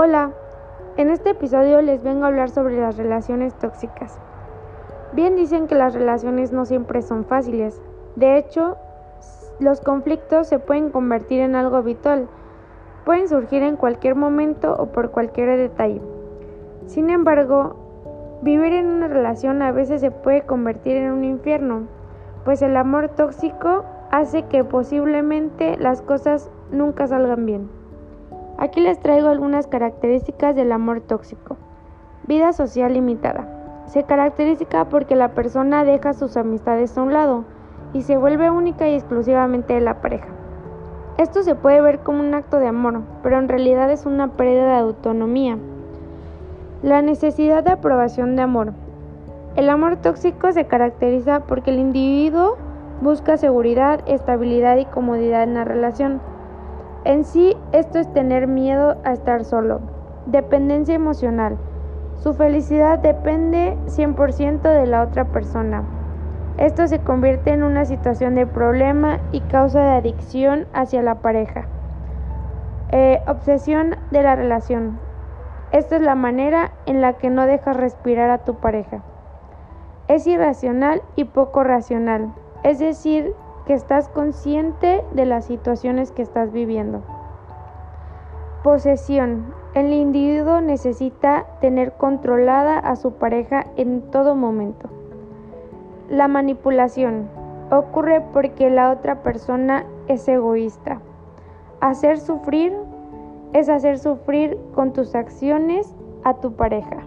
Hola, en este episodio les vengo a hablar sobre las relaciones tóxicas. Bien dicen que las relaciones no siempre son fáciles. De hecho, los conflictos se pueden convertir en algo habitual. Pueden surgir en cualquier momento o por cualquier detalle. Sin embargo, vivir en una relación a veces se puede convertir en un infierno, pues el amor tóxico hace que posiblemente las cosas nunca salgan bien. Aquí les traigo algunas características del amor tóxico. Vida social limitada. Se caracteriza porque la persona deja sus amistades a un lado y se vuelve única y exclusivamente de la pareja. Esto se puede ver como un acto de amor, pero en realidad es una pérdida de autonomía. La necesidad de aprobación de amor. El amor tóxico se caracteriza porque el individuo busca seguridad, estabilidad y comodidad en la relación en sí, esto es tener miedo a estar solo. Dependencia emocional. Su felicidad depende 100% de la otra persona. Esto se convierte en una situación de problema y causa de adicción hacia la pareja. Eh, obsesión de la relación. Esta es la manera en la que no dejas respirar a tu pareja. Es irracional y poco racional, es decir, que estás consciente de las situaciones que estás viviendo. Posesión. El individuo necesita tener controlada a su pareja en todo momento. La manipulación ocurre porque la otra persona es egoísta. Hacer sufrir es hacer sufrir con tus acciones a tu pareja.